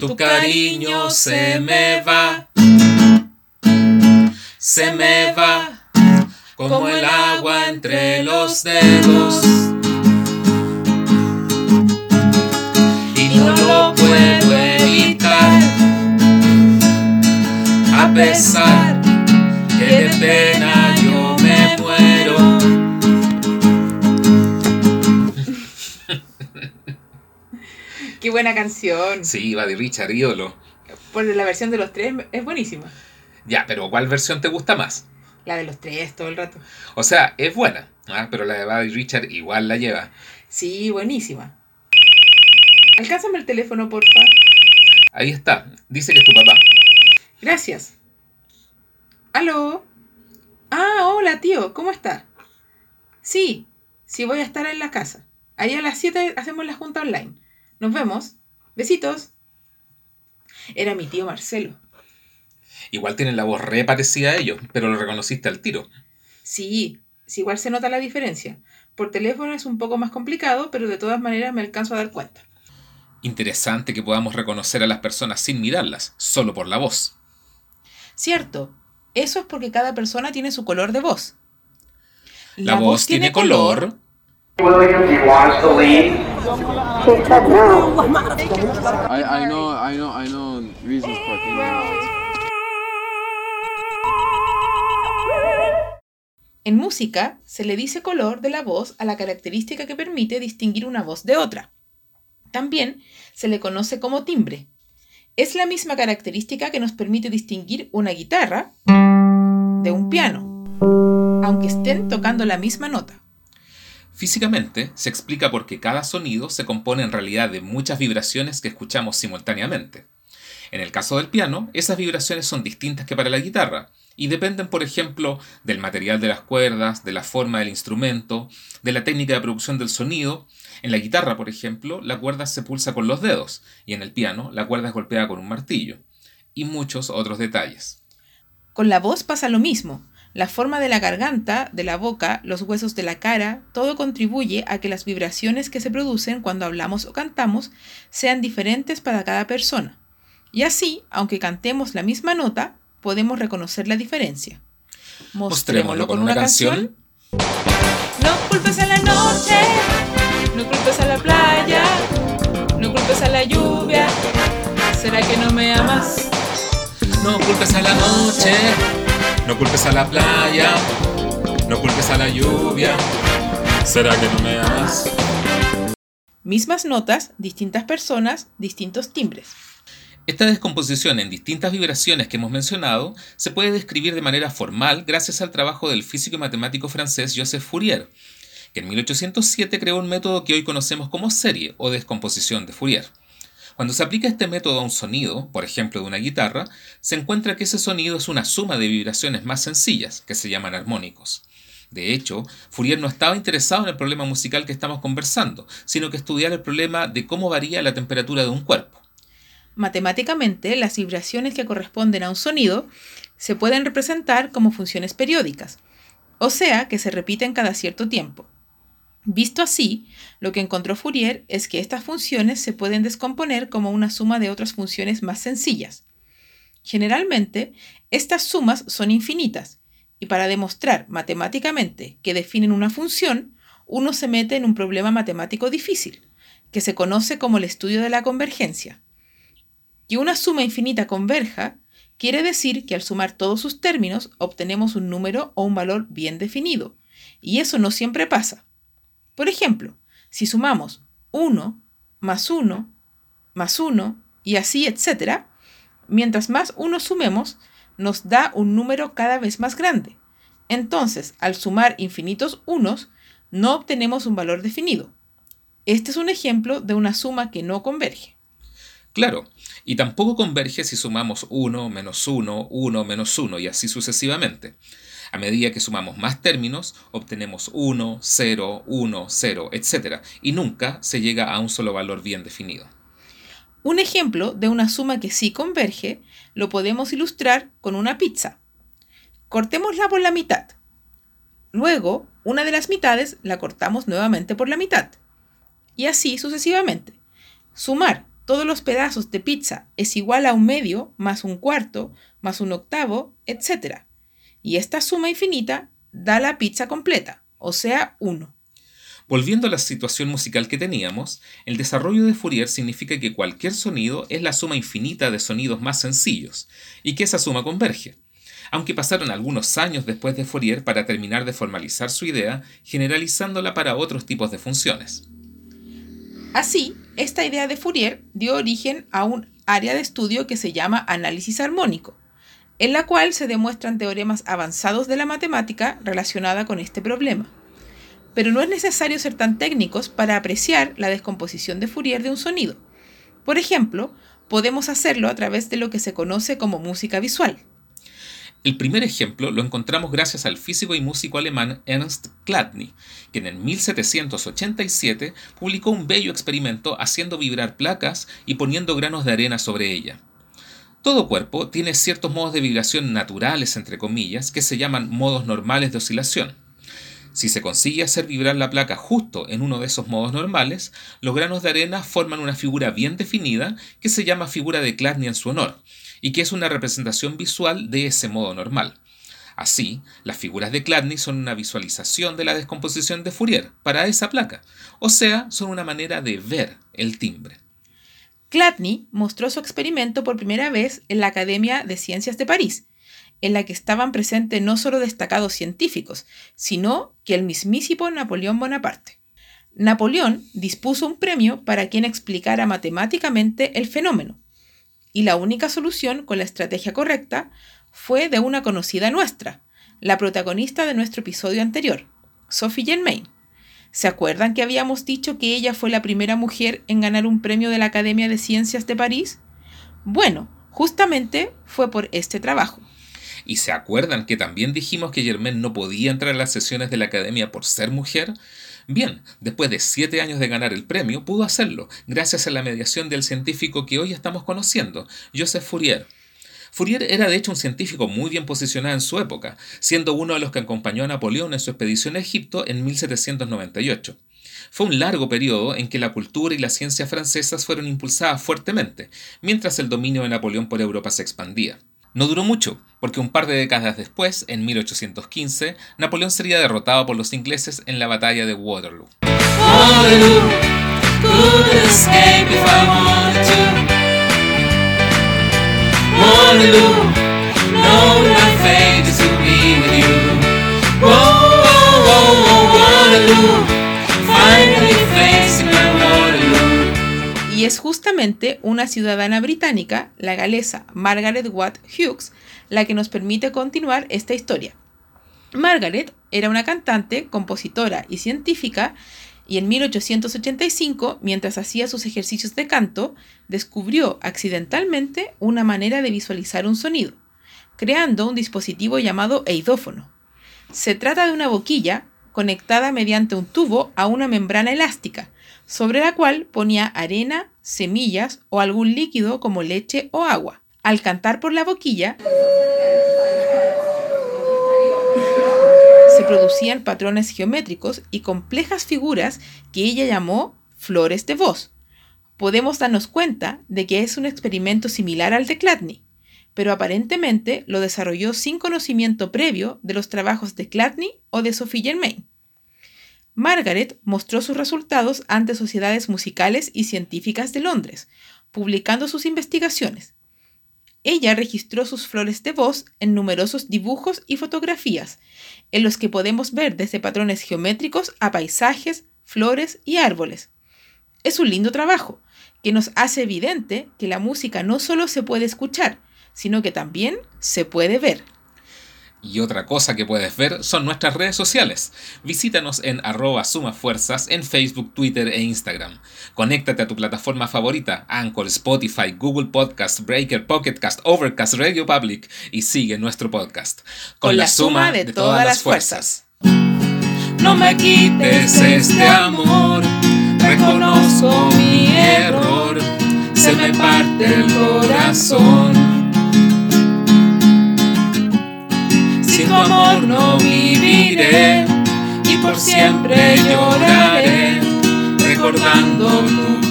Tu cariño se me va, se me va. Como el agua entre los dedos. Y no lo puedo evitar, a pesar que de pena buena canción. Sí, Buddy Richard, ídolo. Por la versión de los tres es buenísima. Ya, pero ¿cuál versión te gusta más? La de los tres todo el rato. O sea, es buena, ¿ah? pero la de Buddy Richard igual la lleva. Sí, buenísima. Alcánzame el teléfono, porfa. Ahí está, dice que es tu papá. Gracias. ¿Aló? Ah, hola, tío, ¿cómo está? Sí, sí voy a estar en la casa. Ahí a las 7 hacemos la junta online. Nos vemos. Besitos. Era mi tío Marcelo. Igual tienen la voz re parecida a ellos, pero lo reconociste al tiro. Sí, sí, igual se nota la diferencia. Por teléfono es un poco más complicado, pero de todas maneras me alcanzo a dar cuenta. Interesante que podamos reconocer a las personas sin mirarlas, solo por la voz. Cierto, eso es porque cada persona tiene su color de voz. La, voz, tiene color. William, En música se le dice color de la voz a la característica que permite distinguir una voz de otra. También se le conoce como timbre. Es la misma característica que nos permite distinguir una guitarra de un piano, aunque estén tocando la misma nota. Físicamente se explica porque cada sonido se compone en realidad de muchas vibraciones que escuchamos simultáneamente. En el caso del piano, esas vibraciones son distintas que para la guitarra y dependen, por ejemplo, del material de las cuerdas, de la forma del instrumento, de la técnica de producción del sonido. En la guitarra, por ejemplo, la cuerda se pulsa con los dedos y en el piano la cuerda es golpeada con un martillo y muchos otros detalles. Con la voz pasa lo mismo. La forma de la garganta, de la boca, los huesos de la cara, todo contribuye a que las vibraciones que se producen cuando hablamos o cantamos sean diferentes para cada persona. Y así, aunque cantemos la misma nota, podemos reconocer la diferencia. Mostrémoslo con una canción. No culpes a la noche, no culpes a la playa, no culpes a la lluvia. ¿Será que no me amas? No culpes a la noche, no culpes a la playa, no culpes a la lluvia. ¿Será que no me amas? Mismas notas, distintas personas, distintos timbres. Esta descomposición en distintas vibraciones que hemos mencionado se puede describir de manera formal gracias al trabajo del físico y matemático francés Joseph Fourier, que en 1807 creó un método que hoy conocemos como serie o descomposición de Fourier. Cuando se aplica este método a un sonido, por ejemplo de una guitarra, se encuentra que ese sonido es una suma de vibraciones más sencillas, que se llaman armónicos. De hecho, Fourier no estaba interesado en el problema musical que estamos conversando, sino que estudiar el problema de cómo varía la temperatura de un cuerpo. Matemáticamente, las vibraciones que corresponden a un sonido se pueden representar como funciones periódicas, o sea, que se repiten cada cierto tiempo. Visto así, lo que encontró Fourier es que estas funciones se pueden descomponer como una suma de otras funciones más sencillas. Generalmente, estas sumas son infinitas, y para demostrar matemáticamente que definen una función, uno se mete en un problema matemático difícil, que se conoce como el estudio de la convergencia. Que una suma infinita converja quiere decir que al sumar todos sus términos obtenemos un número o un valor bien definido, y eso no siempre pasa. Por ejemplo, si sumamos 1 más 1 más 1 y así, etc., mientras más 1 sumemos, nos da un número cada vez más grande. Entonces, al sumar infinitos unos, no obtenemos un valor definido. Este es un ejemplo de una suma que no converge. Claro, y tampoco converge si sumamos 1 menos 1, 1 menos 1 y así sucesivamente. A medida que sumamos más términos, obtenemos 1, 0, 1, 0, etc. Y nunca se llega a un solo valor bien definido. Un ejemplo de una suma que sí converge lo podemos ilustrar con una pizza. Cortémosla por la mitad. Luego, una de las mitades la cortamos nuevamente por la mitad. Y así sucesivamente. Sumar todos los pedazos de pizza es igual a un medio, más un cuarto, más un octavo, etc. Y esta suma infinita da la pizza completa, o sea, 1. Volviendo a la situación musical que teníamos, el desarrollo de Fourier significa que cualquier sonido es la suma infinita de sonidos más sencillos, y que esa suma converge. Aunque pasaron algunos años después de Fourier para terminar de formalizar su idea, generalizándola para otros tipos de funciones. Así, esta idea de Fourier dio origen a un área de estudio que se llama análisis armónico, en la cual se demuestran teoremas avanzados de la matemática relacionada con este problema pero no es necesario ser tan técnicos para apreciar la descomposición de Fourier de un sonido. Por ejemplo, podemos hacerlo a través de lo que se conoce como música visual. El primer ejemplo lo encontramos gracias al físico y músico alemán Ernst Chladni, quien en 1787 publicó un bello experimento haciendo vibrar placas y poniendo granos de arena sobre ella. Todo cuerpo tiene ciertos modos de vibración naturales, entre comillas, que se llaman modos normales de oscilación. Si se consigue hacer vibrar la placa justo en uno de esos modos normales, los granos de arena forman una figura bien definida que se llama figura de Chladni en su honor, y que es una representación visual de ese modo normal. Así, las figuras de Chladni son una visualización de la descomposición de Fourier para esa placa, o sea, son una manera de ver el timbre. Chladni mostró su experimento por primera vez en la Academia de Ciencias de París, en la que estaban presentes no solo destacados científicos, sino que el mismísimo Napoleón Bonaparte. Napoleón dispuso un premio para quien explicara matemáticamente el fenómeno, y la única solución con la estrategia correcta fue de una conocida nuestra, la protagonista de nuestro episodio anterior, Sophie Germain. ¿Se acuerdan que habíamos dicho que ella fue la primera mujer en ganar un premio de la Academia de Ciencias de París? Bueno, justamente fue por este trabajo. ¿Y se acuerdan que también dijimos que Germain no podía entrar a las sesiones de la academia por ser mujer? Bien, después de siete años de ganar el premio, pudo hacerlo, gracias a la mediación del científico que hoy estamos conociendo, Joseph Fourier. Fourier era de hecho un científico muy bien posicionado en su época, siendo uno de los que acompañó a Napoleón en su expedición a Egipto en 1798. Fue un largo periodo en que la cultura y la ciencia francesas fueron impulsadas fuertemente, mientras el dominio de Napoleón por Europa se expandía. No duró mucho, porque un par de décadas después, en 1815, Napoleón sería derrotado por los ingleses en la batalla de Waterloo. Y es justamente una ciudadana británica, la galesa Margaret Watt Hughes, la que nos permite continuar esta historia. Margaret era una cantante, compositora y científica y en 1885, mientras hacía sus ejercicios de canto, descubrió accidentalmente una manera de visualizar un sonido, creando un dispositivo llamado eidófono. Se trata de una boquilla conectada mediante un tubo a una membrana elástica, sobre la cual ponía arena, semillas o algún líquido como leche o agua. Al cantar por la boquilla, producían patrones geométricos y complejas figuras que ella llamó flores de voz. Podemos darnos cuenta de que es un experimento similar al de Chladni, pero aparentemente lo desarrolló sin conocimiento previo de los trabajos de Chladni o de Sophie Germain. Margaret mostró sus resultados ante sociedades musicales y científicas de Londres, publicando sus investigaciones. Ella registró sus flores de voz en numerosos dibujos y fotografías, en los que podemos ver desde patrones geométricos a paisajes, flores y árboles. Es un lindo trabajo, que nos hace evidente que la música no solo se puede escuchar, sino que también se puede ver. Y otra cosa que puedes ver son nuestras redes sociales. Visítanos en arroba sumafuerzas en Facebook, Twitter e Instagram. Conéctate a tu plataforma favorita, Anchor, Spotify, Google Podcast, Breaker, Pocketcast, Overcast, Radio Public y sigue nuestro podcast. Con, la, suma de, todas, las fuerzas. No me quites este amor, reconozco mi error, se me parte el corazón. No viviré y por siempre lloraré, recordando tu.